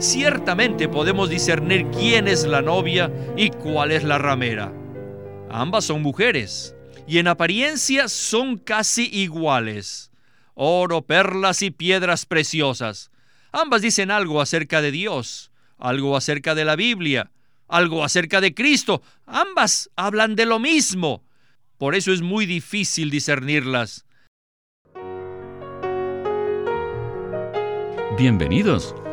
ciertamente podemos discernir quién es la novia y cuál es la ramera. Ambas son mujeres y en apariencia son casi iguales. Oro, perlas y piedras preciosas. Ambas dicen algo acerca de Dios, algo acerca de la Biblia, algo acerca de Cristo. Ambas hablan de lo mismo. Por eso es muy difícil discernirlas. Bienvenidos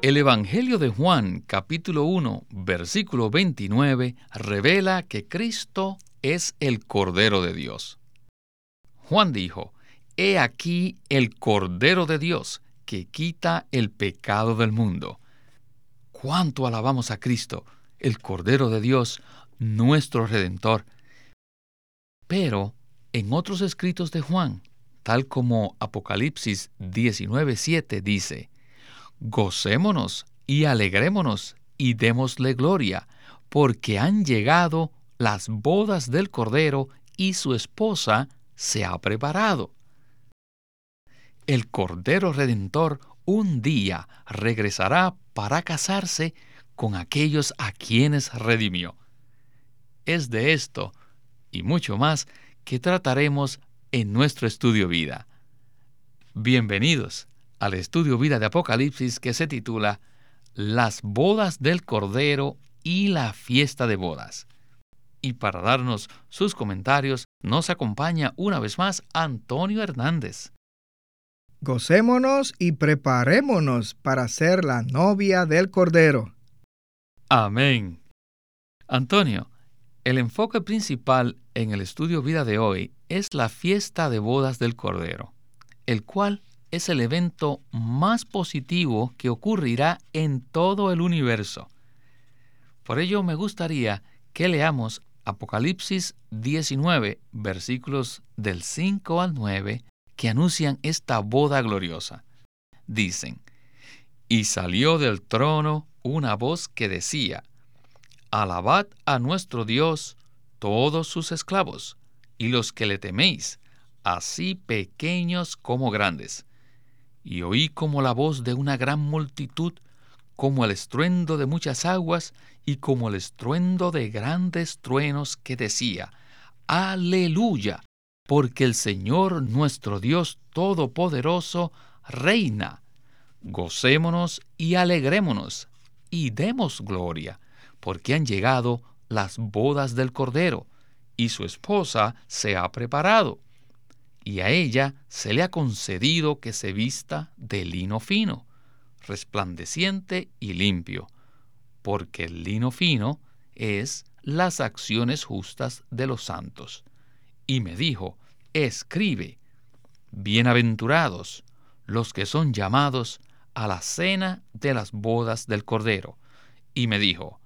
El Evangelio de Juan, capítulo 1, versículo 29, revela que Cristo es el Cordero de Dios. Juan dijo, He aquí el Cordero de Dios que quita el pecado del mundo. ¿Cuánto alabamos a Cristo, el Cordero de Dios, nuestro Redentor? Pero en otros escritos de Juan, tal como Apocalipsis 19:7 dice, Gocémonos y alegrémonos y démosle gloria, porque han llegado las bodas del Cordero y su esposa se ha preparado. El Cordero Redentor un día regresará para casarse con aquellos a quienes redimió. Es de esto y mucho más que trataremos en nuestro estudio vida. Bienvenidos al estudio vida de Apocalipsis que se titula Las bodas del Cordero y la fiesta de bodas. Y para darnos sus comentarios nos acompaña una vez más Antonio Hernández. Gocémonos y preparémonos para ser la novia del Cordero. Amén. Antonio, el enfoque principal en el estudio vida de hoy es la fiesta de bodas del Cordero, el cual es el evento más positivo que ocurrirá en todo el universo. Por ello me gustaría que leamos Apocalipsis 19, versículos del 5 al 9, que anuncian esta boda gloriosa. Dicen, y salió del trono una voz que decía, Alabad a nuestro Dios todos sus esclavos, y los que le teméis, así pequeños como grandes. Y oí como la voz de una gran multitud, como el estruendo de muchas aguas, y como el estruendo de grandes truenos que decía, Aleluya, porque el Señor nuestro Dios Todopoderoso reina. Gocémonos y alegrémonos, y demos gloria porque han llegado las bodas del Cordero, y su esposa se ha preparado, y a ella se le ha concedido que se vista de lino fino, resplandeciente y limpio, porque el lino fino es las acciones justas de los santos. Y me dijo, escribe, bienaventurados los que son llamados a la cena de las bodas del Cordero. Y me dijo,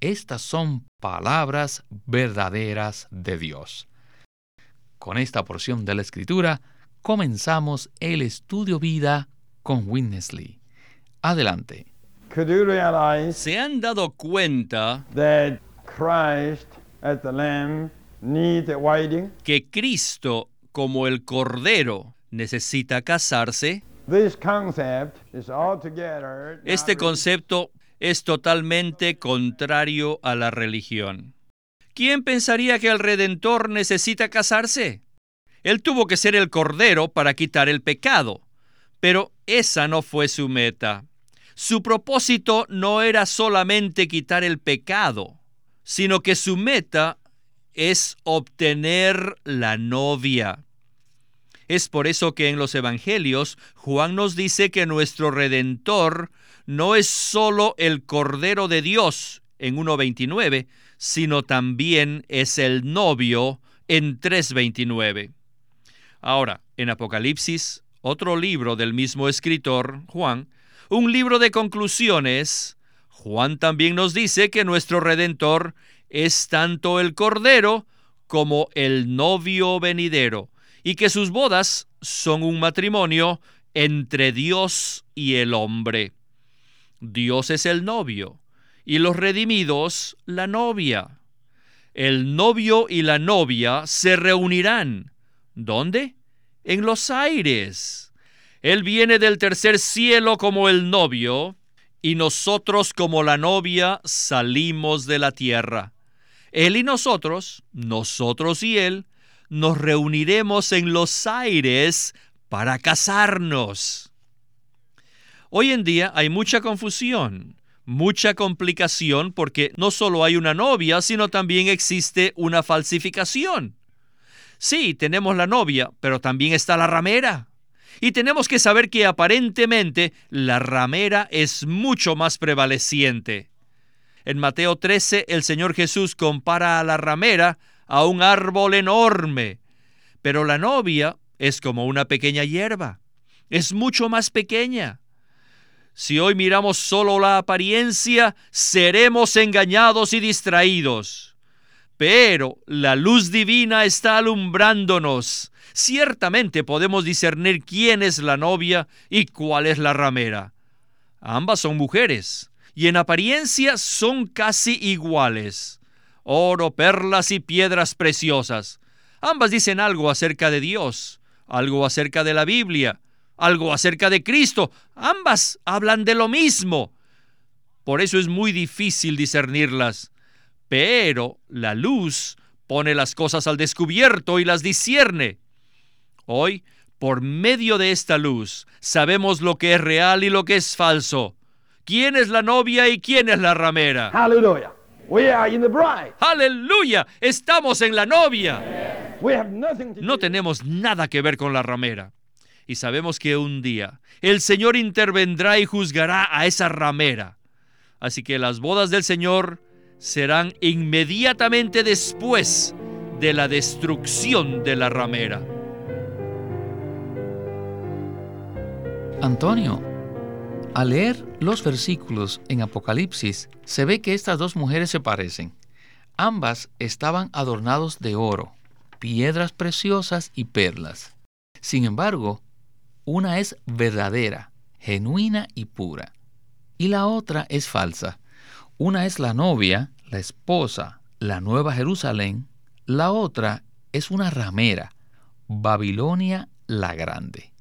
estas son palabras verdaderas de Dios. Con esta porción de la Escritura comenzamos el estudio vida con Witness Lee. Adelante. ¿Se han dado cuenta que Cristo, como el Cordero, necesita casarse? Este concepto es totalmente contrario a la religión. ¿Quién pensaría que el Redentor necesita casarse? Él tuvo que ser el Cordero para quitar el pecado, pero esa no fue su meta. Su propósito no era solamente quitar el pecado, sino que su meta es obtener la novia. Es por eso que en los Evangelios Juan nos dice que nuestro Redentor no es solo el Cordero de Dios en 1.29, sino también es el novio en 3.29. Ahora, en Apocalipsis otro libro del mismo escritor, Juan, un libro de conclusiones, Juan también nos dice que nuestro Redentor es tanto el Cordero como el novio venidero, y que sus bodas son un matrimonio entre Dios y el hombre. Dios es el novio, y los redimidos la novia. El novio y la novia se reunirán. ¿Dónde? En los aires. Él viene del tercer cielo como el novio, y nosotros como la novia salimos de la tierra. Él y nosotros, nosotros y Él, nos reuniremos en los aires para casarnos. Hoy en día hay mucha confusión, mucha complicación porque no solo hay una novia, sino también existe una falsificación. Sí, tenemos la novia, pero también está la ramera. Y tenemos que saber que aparentemente la ramera es mucho más prevaleciente. En Mateo 13 el Señor Jesús compara a la ramera a un árbol enorme, pero la novia es como una pequeña hierba, es mucho más pequeña. Si hoy miramos solo la apariencia, seremos engañados y distraídos. Pero la luz divina está alumbrándonos. Ciertamente podemos discernir quién es la novia y cuál es la ramera. Ambas son mujeres, y en apariencia son casi iguales. Oro, perlas y piedras preciosas. Ambas dicen algo acerca de Dios, algo acerca de la Biblia, algo acerca de Cristo. Ambas hablan de lo mismo. Por eso es muy difícil discernirlas. Pero la luz pone las cosas al descubierto y las discierne. Hoy, por medio de esta luz, sabemos lo que es real y lo que es falso quién es la novia y quién es la ramera. Hallelujah. We are in the bride. Aleluya, estamos en la novia. We have nothing to No tenemos nada que ver con la ramera. Y sabemos que un día el Señor intervendrá y juzgará a esa ramera. Así que las bodas del Señor serán inmediatamente después de la destrucción de la ramera. Antonio, al leer los versículos en Apocalipsis, se ve que estas dos mujeres se parecen. Ambas estaban adornados de oro, piedras preciosas y perlas. Sin embargo, una es verdadera, genuina y pura, y la otra es falsa. Una es la novia, la esposa, la nueva Jerusalén, la otra es una ramera, Babilonia la Grande.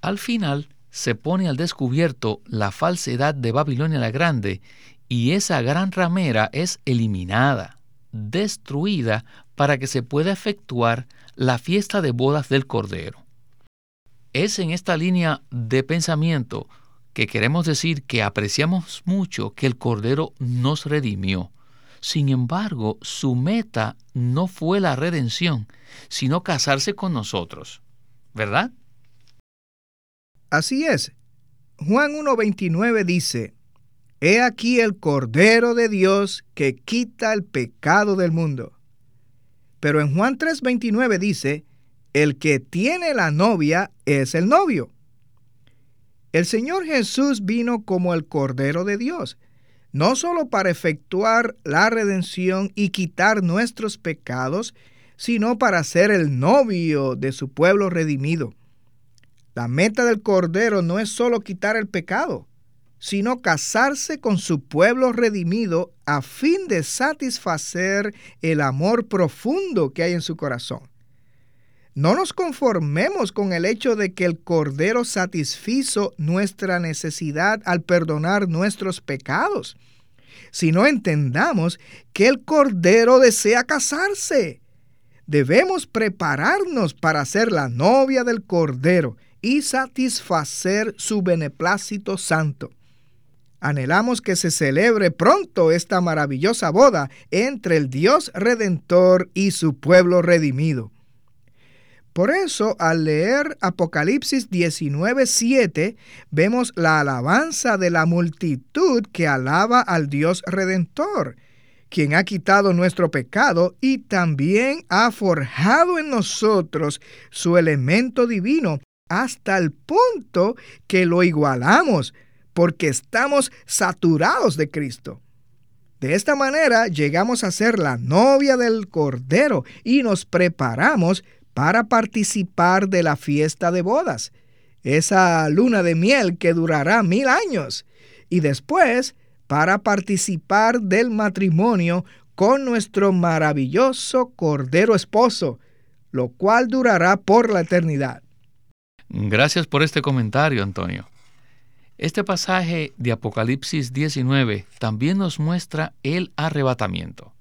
Al final se pone al descubierto la falsedad de Babilonia la Grande y esa gran ramera es eliminada, destruida para que se pueda efectuar la fiesta de bodas del Cordero. Es en esta línea de pensamiento que queremos decir que apreciamos mucho que el Cordero nos redimió. Sin embargo, su meta no fue la redención, sino casarse con nosotros. ¿Verdad? Así es. Juan 1.29 dice, He aquí el Cordero de Dios que quita el pecado del mundo. Pero en Juan 3.29 dice, El que tiene la novia es el novio. El Señor Jesús vino como el Cordero de Dios, no solo para efectuar la redención y quitar nuestros pecados, sino para ser el novio de su pueblo redimido. La meta del Cordero no es solo quitar el pecado, sino casarse con su pueblo redimido a fin de satisfacer el amor profundo que hay en su corazón. No nos conformemos con el hecho de que el Cordero satisfizo nuestra necesidad al perdonar nuestros pecados, sino entendamos que el Cordero desea casarse. Debemos prepararnos para ser la novia del Cordero y satisfacer su beneplácito santo. Anhelamos que se celebre pronto esta maravillosa boda entre el Dios Redentor y su pueblo redimido. Por eso, al leer Apocalipsis 19:7, vemos la alabanza de la multitud que alaba al Dios Redentor, quien ha quitado nuestro pecado y también ha forjado en nosotros su elemento divino hasta el punto que lo igualamos, porque estamos saturados de Cristo. De esta manera llegamos a ser la novia del Cordero y nos preparamos para participar de la fiesta de bodas, esa luna de miel que durará mil años, y después para participar del matrimonio con nuestro maravilloso Cordero Esposo, lo cual durará por la eternidad. Gracias por este comentario, Antonio. Este pasaje de Apocalipsis 19 también nos muestra el arrebatamiento.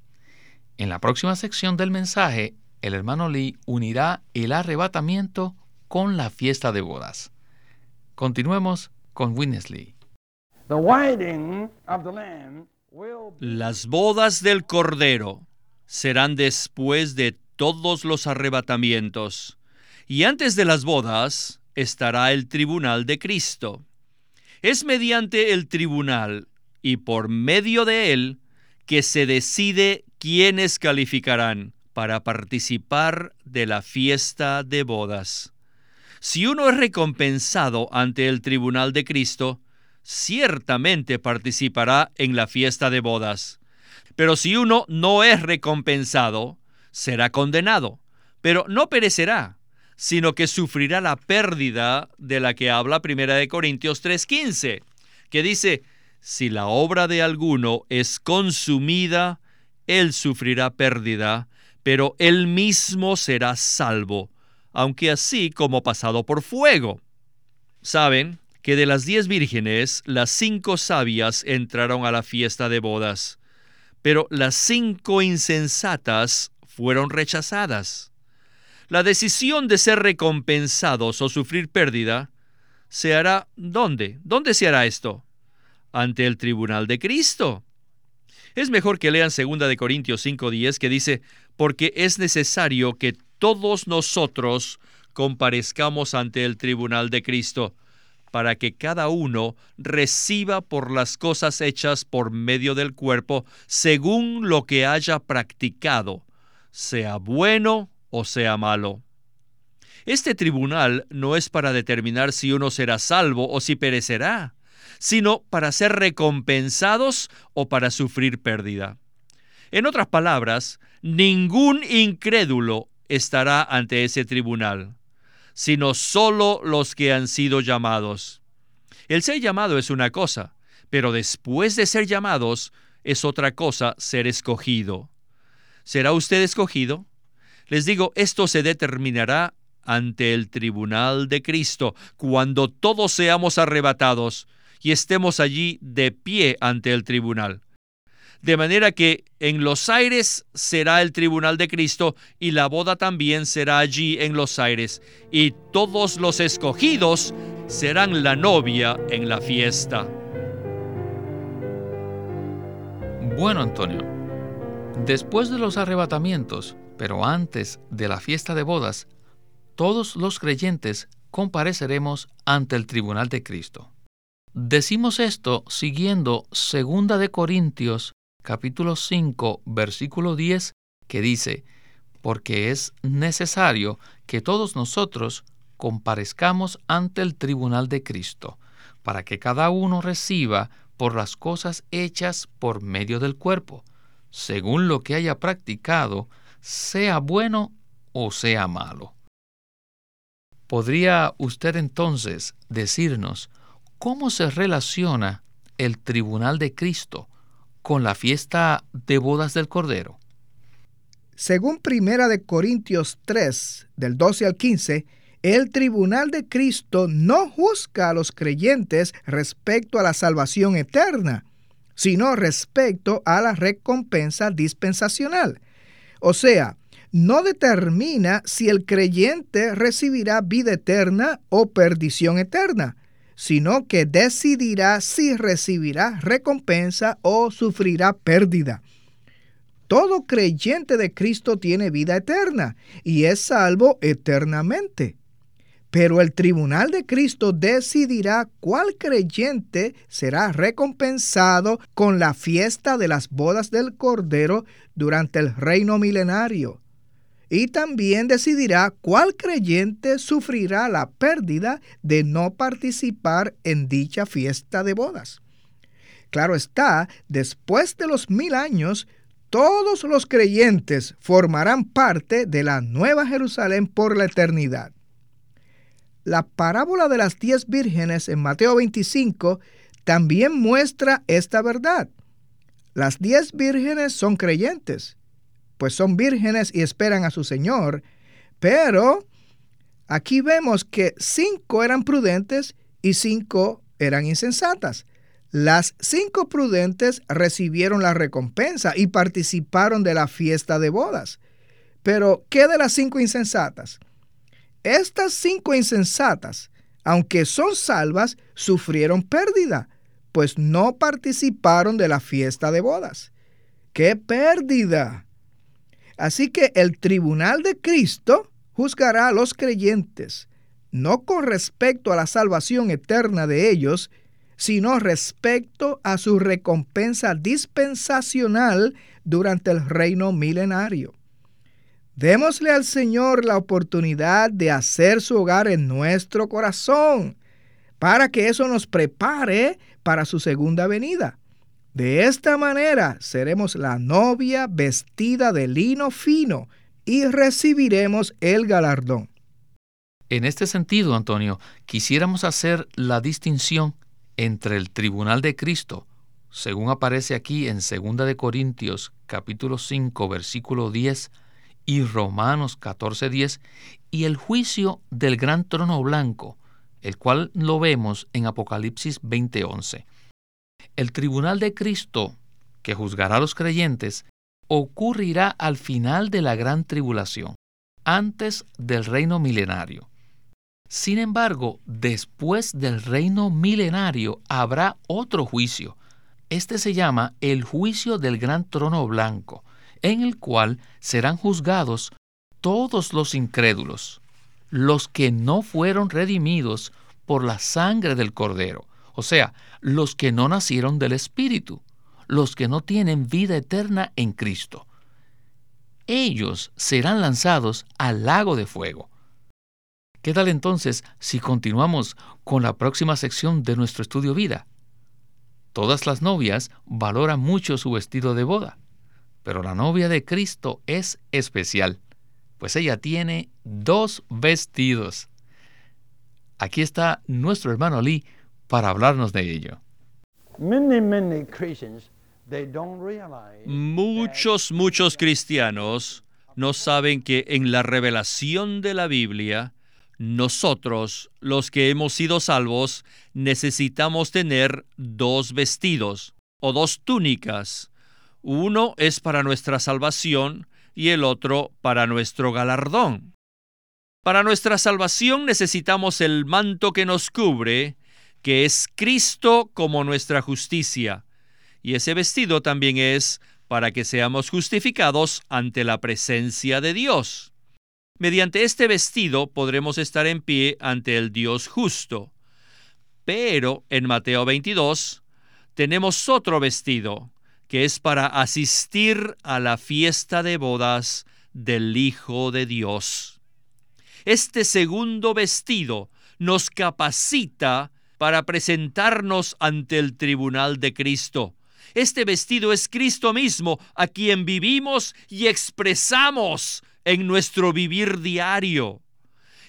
En la próxima sección del mensaje, el hermano Lee unirá el arrebatamiento con la fiesta de bodas. Continuemos con Winnesley. The wedding of the Lamb will be Las bodas del Cordero serán después de todos los arrebatamientos, y antes de las bodas estará el tribunal de Cristo. Es mediante el tribunal y por medio de él que se decide quiénes calificarán para participar de la fiesta de bodas. Si uno es recompensado ante el tribunal de Cristo, ciertamente participará en la fiesta de bodas. Pero si uno no es recompensado, será condenado, pero no perecerá, sino que sufrirá la pérdida de la que habla 1 de Corintios 3:15, que dice, si la obra de alguno es consumida, él sufrirá pérdida, pero él mismo será salvo, aunque así como pasado por fuego. Saben que de las diez vírgenes, las cinco sabias entraron a la fiesta de bodas, pero las cinco insensatas fueron rechazadas. La decisión de ser recompensados o sufrir pérdida se hará ¿dónde? ¿Dónde se hará esto? Ante el tribunal de Cristo. Es mejor que lean 2 de Corintios 5:10 que dice, porque es necesario que todos nosotros comparezcamos ante el tribunal de Cristo, para que cada uno reciba por las cosas hechas por medio del cuerpo, según lo que haya practicado, sea bueno o sea malo. Este tribunal no es para determinar si uno será salvo o si perecerá, sino para ser recompensados o para sufrir pérdida. En otras palabras, ningún incrédulo estará ante ese tribunal, sino solo los que han sido llamados. El ser llamado es una cosa, pero después de ser llamados es otra cosa ser escogido. ¿Será usted escogido? Les digo, esto se determinará ante el tribunal de Cristo, cuando todos seamos arrebatados y estemos allí de pie ante el tribunal. De manera que en los aires será el tribunal de Cristo y la boda también será allí en los aires. Y todos los escogidos serán la novia en la fiesta. Bueno, Antonio, después de los arrebatamientos, pero antes de la fiesta de bodas, todos los creyentes compareceremos ante el tribunal de Cristo. Decimos esto siguiendo 2 de Corintios capítulo 5 versículo 10 que dice, porque es necesario que todos nosotros comparezcamos ante el tribunal de Cristo, para que cada uno reciba por las cosas hechas por medio del cuerpo, según lo que haya practicado, sea bueno o sea malo. ¿Podría usted entonces decirnos cómo se relaciona el tribunal de Cristo con la fiesta de bodas del Cordero? Según Primera de Corintios 3, del 12 al 15, el tribunal de Cristo no juzga a los creyentes respecto a la salvación eterna, sino respecto a la recompensa dispensacional. O sea, no determina si el creyente recibirá vida eterna o perdición eterna, sino que decidirá si recibirá recompensa o sufrirá pérdida. Todo creyente de Cristo tiene vida eterna y es salvo eternamente. Pero el tribunal de Cristo decidirá cuál creyente será recompensado con la fiesta de las bodas del Cordero durante el reino milenario. Y también decidirá cuál creyente sufrirá la pérdida de no participar en dicha fiesta de bodas. Claro está, después de los mil años, todos los creyentes formarán parte de la Nueva Jerusalén por la eternidad. La parábola de las diez vírgenes en Mateo 25 también muestra esta verdad. Las diez vírgenes son creyentes, pues son vírgenes y esperan a su Señor, pero aquí vemos que cinco eran prudentes y cinco eran insensatas. Las cinco prudentes recibieron la recompensa y participaron de la fiesta de bodas. Pero, ¿qué de las cinco insensatas? Estas cinco insensatas, aunque son salvas, sufrieron pérdida, pues no participaron de la fiesta de bodas. ¡Qué pérdida! Así que el tribunal de Cristo juzgará a los creyentes, no con respecto a la salvación eterna de ellos, sino respecto a su recompensa dispensacional durante el reino milenario. Démosle al Señor la oportunidad de hacer su hogar en nuestro corazón, para que eso nos prepare para su segunda venida. De esta manera seremos la novia vestida de lino fino y recibiremos el galardón. En este sentido, Antonio, quisiéramos hacer la distinción entre el tribunal de Cristo, según aparece aquí en 2 de Corintios capítulo 5 versículo 10 y Romanos 14 10 y el juicio del gran trono blanco, el cual lo vemos en Apocalipsis 20:11. El tribunal de Cristo, que juzgará a los creyentes, ocurrirá al final de la gran tribulación, antes del reino milenario. Sin embargo, después del reino milenario habrá otro juicio. Este se llama el juicio del gran trono blanco, en el cual serán juzgados todos los incrédulos, los que no fueron redimidos por la sangre del cordero, o sea, los que no nacieron del Espíritu, los que no tienen vida eterna en Cristo. Ellos serán lanzados al lago de fuego. ¿Qué tal entonces si continuamos con la próxima sección de nuestro estudio vida? Todas las novias valoran mucho su vestido de boda, pero la novia de Cristo es especial, pues ella tiene dos vestidos. Aquí está nuestro hermano Lee para hablarnos de ello. Muchos, muchos cristianos no saben que en la revelación de la Biblia, nosotros, los que hemos sido salvos, necesitamos tener dos vestidos o dos túnicas. Uno es para nuestra salvación y el otro para nuestro galardón. Para nuestra salvación necesitamos el manto que nos cubre, que es Cristo como nuestra justicia. Y ese vestido también es para que seamos justificados ante la presencia de Dios. Mediante este vestido podremos estar en pie ante el Dios justo. Pero en Mateo 22 tenemos otro vestido, que es para asistir a la fiesta de bodas del Hijo de Dios. Este segundo vestido nos capacita para presentarnos ante el tribunal de Cristo. Este vestido es Cristo mismo, a quien vivimos y expresamos en nuestro vivir diario.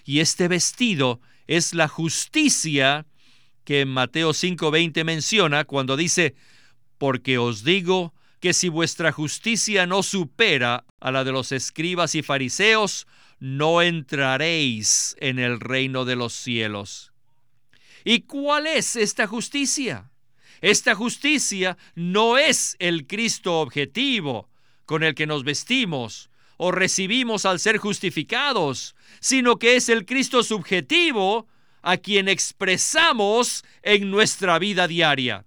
Y este vestido es la justicia que en Mateo 5:20 menciona cuando dice, porque os digo que si vuestra justicia no supera a la de los escribas y fariseos, no entraréis en el reino de los cielos. ¿Y cuál es esta justicia? Esta justicia no es el Cristo objetivo con el que nos vestimos, o recibimos al ser justificados, sino que es el Cristo subjetivo a quien expresamos en nuestra vida diaria.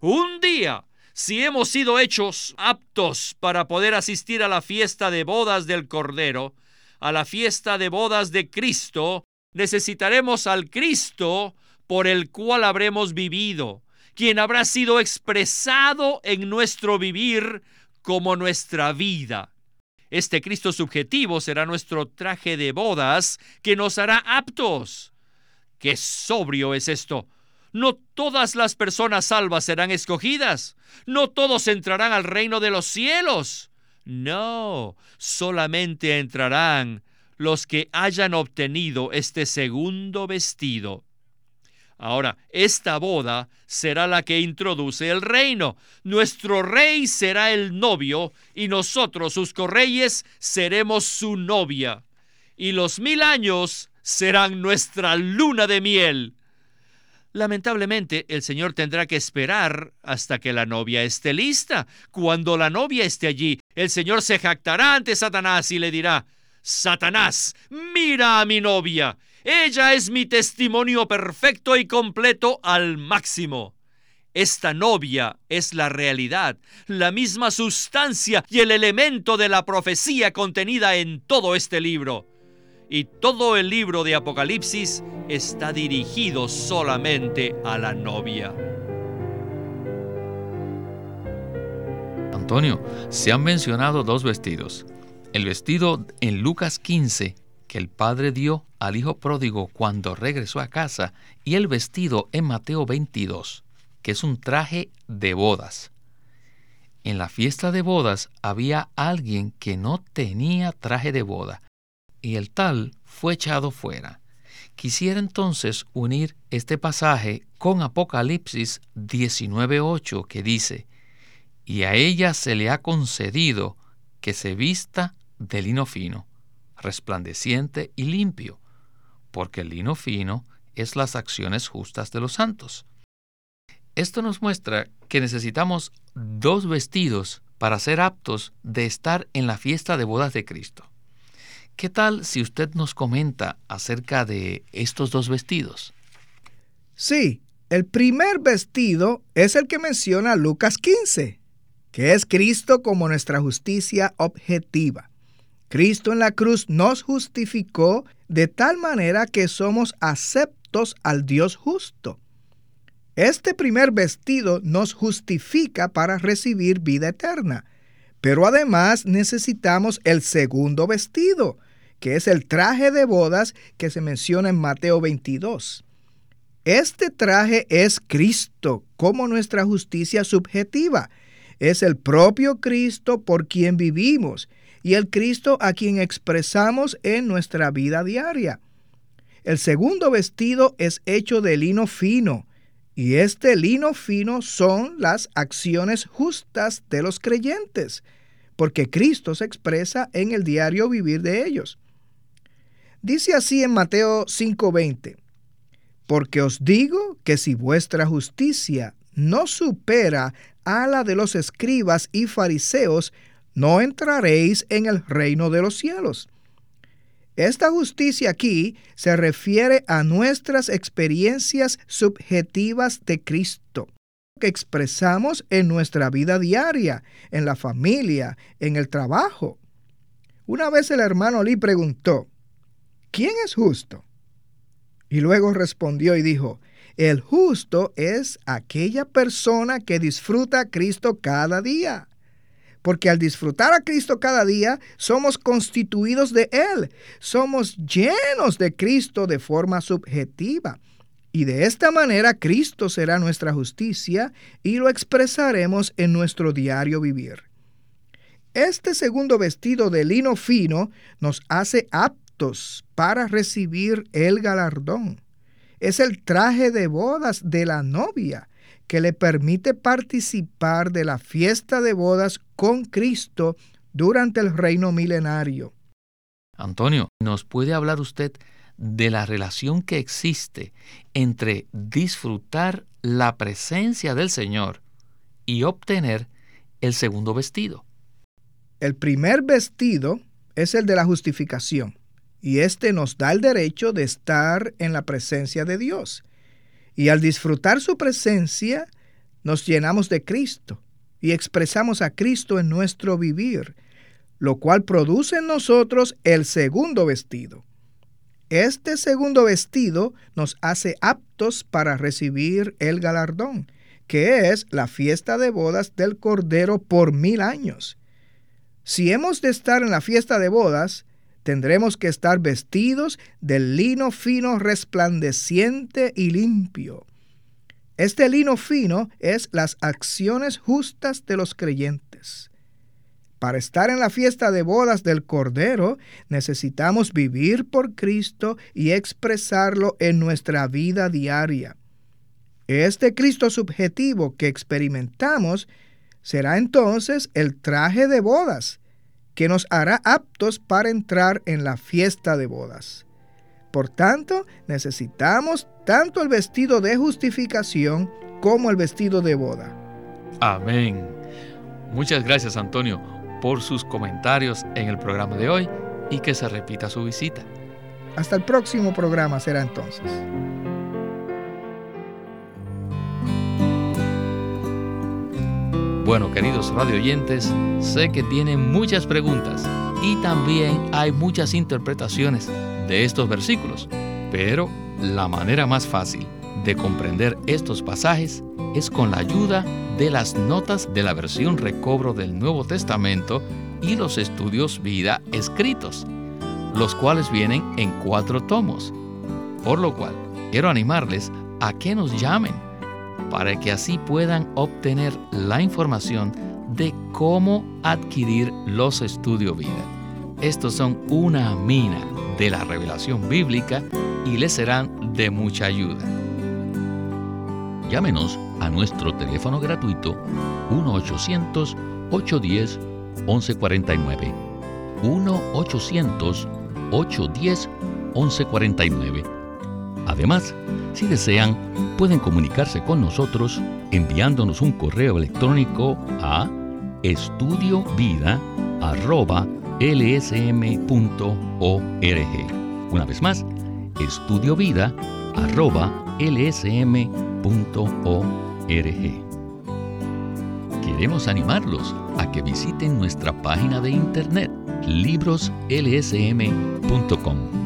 Un día, si hemos sido hechos aptos para poder asistir a la fiesta de bodas del Cordero, a la fiesta de bodas de Cristo, necesitaremos al Cristo por el cual habremos vivido, quien habrá sido expresado en nuestro vivir como nuestra vida. Este Cristo subjetivo será nuestro traje de bodas que nos hará aptos. ¡Qué sobrio es esto! No todas las personas salvas serán escogidas. No todos entrarán al reino de los cielos. No, solamente entrarán los que hayan obtenido este segundo vestido. Ahora, esta boda será la que introduce el reino. Nuestro rey será el novio y nosotros, sus correyes, seremos su novia. Y los mil años serán nuestra luna de miel. Lamentablemente, el Señor tendrá que esperar hasta que la novia esté lista. Cuando la novia esté allí, el Señor se jactará ante Satanás y le dirá, Satanás, mira a mi novia. Ella es mi testimonio perfecto y completo al máximo. Esta novia es la realidad, la misma sustancia y el elemento de la profecía contenida en todo este libro. Y todo el libro de Apocalipsis está dirigido solamente a la novia. Antonio, se han mencionado dos vestidos. El vestido en Lucas 15 el padre dio al hijo pródigo cuando regresó a casa y el vestido en Mateo 22, que es un traje de bodas. En la fiesta de bodas había alguien que no tenía traje de boda y el tal fue echado fuera. Quisiera entonces unir este pasaje con Apocalipsis 19.8 que dice, y a ella se le ha concedido que se vista de lino fino resplandeciente y limpio, porque el lino fino es las acciones justas de los santos. Esto nos muestra que necesitamos dos vestidos para ser aptos de estar en la fiesta de bodas de Cristo. ¿Qué tal si usted nos comenta acerca de estos dos vestidos? Sí, el primer vestido es el que menciona Lucas 15, que es Cristo como nuestra justicia objetiva. Cristo en la cruz nos justificó de tal manera que somos aceptos al Dios justo. Este primer vestido nos justifica para recibir vida eterna, pero además necesitamos el segundo vestido, que es el traje de bodas que se menciona en Mateo 22. Este traje es Cristo como nuestra justicia subjetiva. Es el propio Cristo por quien vivimos y el Cristo a quien expresamos en nuestra vida diaria. El segundo vestido es hecho de lino fino, y este lino fino son las acciones justas de los creyentes, porque Cristo se expresa en el diario vivir de ellos. Dice así en Mateo 5:20, porque os digo que si vuestra justicia no supera a la de los escribas y fariseos, no entraréis en el reino de los cielos. Esta justicia aquí se refiere a nuestras experiencias subjetivas de Cristo, que expresamos en nuestra vida diaria, en la familia, en el trabajo. Una vez el hermano Lee preguntó, ¿quién es justo? Y luego respondió y dijo, el justo es aquella persona que disfruta a Cristo cada día porque al disfrutar a Cristo cada día, somos constituidos de Él, somos llenos de Cristo de forma subjetiva. Y de esta manera Cristo será nuestra justicia y lo expresaremos en nuestro diario vivir. Este segundo vestido de lino fino nos hace aptos para recibir el galardón. Es el traje de bodas de la novia que le permite participar de la fiesta de bodas con Cristo durante el reino milenario. Antonio, ¿nos puede hablar usted de la relación que existe entre disfrutar la presencia del Señor y obtener el segundo vestido? El primer vestido es el de la justificación, y este nos da el derecho de estar en la presencia de Dios. Y al disfrutar su presencia, nos llenamos de Cristo y expresamos a Cristo en nuestro vivir, lo cual produce en nosotros el segundo vestido. Este segundo vestido nos hace aptos para recibir el galardón, que es la fiesta de bodas del Cordero por mil años. Si hemos de estar en la fiesta de bodas, tendremos que estar vestidos del lino fino resplandeciente y limpio. Este lino fino es las acciones justas de los creyentes. Para estar en la fiesta de bodas del Cordero necesitamos vivir por Cristo y expresarlo en nuestra vida diaria. Este Cristo subjetivo que experimentamos será entonces el traje de bodas que nos hará aptos para entrar en la fiesta de bodas. Por tanto, necesitamos tanto el vestido de justificación como el vestido de boda. Amén. Muchas gracias Antonio por sus comentarios en el programa de hoy y que se repita su visita. Hasta el próximo programa será entonces. Bueno, queridos radioyentes, sé que tienen muchas preguntas y también hay muchas interpretaciones de estos versículos, pero la manera más fácil de comprender estos pasajes es con la ayuda de las notas de la versión recobro del Nuevo Testamento y los estudios vida escritos, los cuales vienen en cuatro tomos. Por lo cual, quiero animarles a que nos llamen para que así puedan obtener la información de cómo adquirir los estudios vida. Estos son una mina de la revelación bíblica y les serán de mucha ayuda. Llámenos a nuestro teléfono gratuito 1-800-810-1149. 1-800-810-1149. Además, si desean, pueden comunicarse con nosotros enviándonos un correo electrónico a estudiovida.lsm.org. Una vez más, estudiovida.lsm.org. Queremos animarlos a que visiten nuestra página de internet libroslsm.com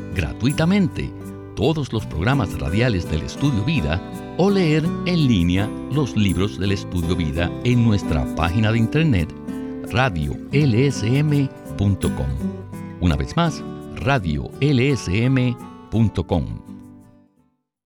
gratuitamente todos los programas radiales del Estudio Vida o leer en línea los libros del Estudio Vida en nuestra página de internet radiolsm.com. Una vez más, radiolsm.com